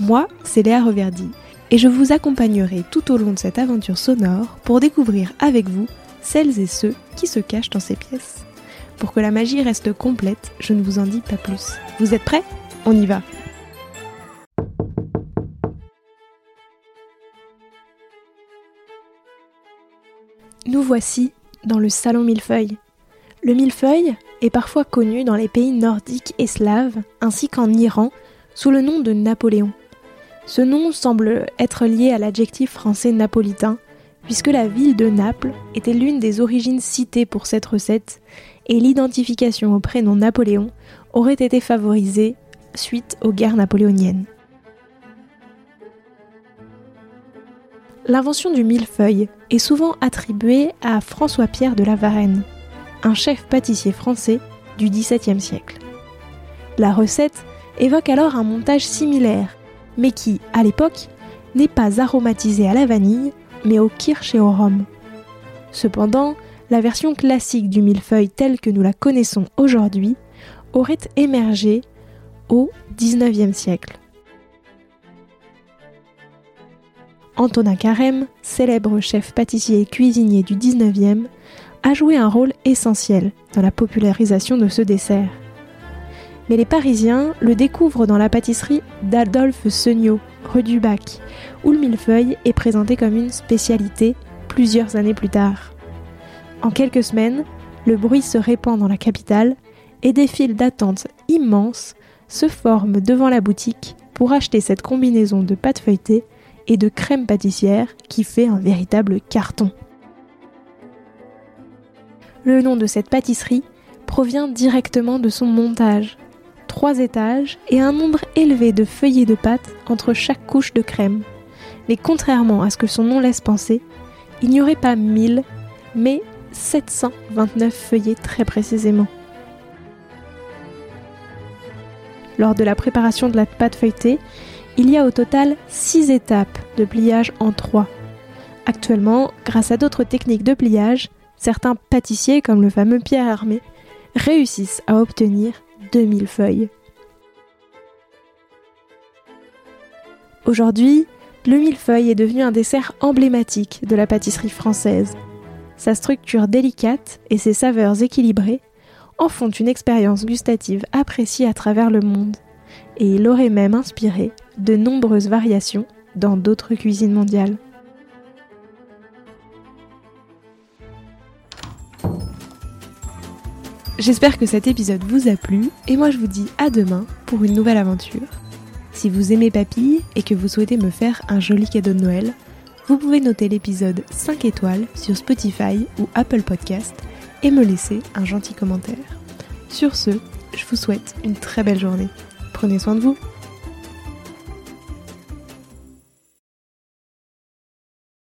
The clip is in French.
Moi, c'est Léa Reverdy, et je vous accompagnerai tout au long de cette aventure sonore pour découvrir avec vous celles et ceux qui se cachent dans ces pièces. Pour que la magie reste complète, je ne vous en dis pas plus. Vous êtes prêts? On y va Nous voici dans le salon millefeuille. Le millefeuille est parfois connu dans les pays nordiques et slaves, ainsi qu'en Iran, sous le nom de Napoléon. Ce nom semble être lié à l'adjectif français napolitain, puisque la ville de Naples était l'une des origines citées pour cette recette, et l'identification au prénom Napoléon aurait été favorisée suite aux guerres napoléoniennes. L'invention du millefeuille est souvent attribuée à François-Pierre de la Varenne, un chef pâtissier français du XVIIe siècle. La recette évoque alors un montage similaire mais qui, à l'époque, n'est pas aromatisé à la vanille, mais au kirsch et au rhum. Cependant, la version classique du millefeuille telle que nous la connaissons aujourd'hui aurait émergé au XIXe siècle. Antonin Carême, célèbre chef pâtissier et cuisinier du XIXe, a joué un rôle essentiel dans la popularisation de ce dessert mais les Parisiens le découvrent dans la pâtisserie d'Adolphe Seugnot, rue du Bac, où le millefeuille est présenté comme une spécialité plusieurs années plus tard. En quelques semaines, le bruit se répand dans la capitale et des files d'attente immenses se forment devant la boutique pour acheter cette combinaison de pâte feuilletée et de crème pâtissière qui fait un véritable carton. Le nom de cette pâtisserie provient directement de son montage, trois étages et un nombre élevé de feuillets de pâte entre chaque couche de crème. Mais contrairement à ce que son nom laisse penser, il n'y aurait pas 1000, mais 729 feuillets très précisément. Lors de la préparation de la pâte feuilletée, il y a au total 6 étapes de pliage en 3. Actuellement, grâce à d'autres techniques de pliage, certains pâtissiers, comme le fameux Pierre Armé, réussissent à obtenir 2000 feuilles. Aujourd'hui, le millefeuille est devenu un dessert emblématique de la pâtisserie française. Sa structure délicate et ses saveurs équilibrées en font une expérience gustative appréciée à travers le monde, et il aurait même inspiré de nombreuses variations dans d'autres cuisines mondiales. J'espère que cet épisode vous a plu et moi je vous dis à demain pour une nouvelle aventure. Si vous aimez Papille et que vous souhaitez me faire un joli cadeau de Noël, vous pouvez noter l'épisode 5 étoiles sur Spotify ou Apple Podcast et me laisser un gentil commentaire. Sur ce, je vous souhaite une très belle journée. Prenez soin de vous.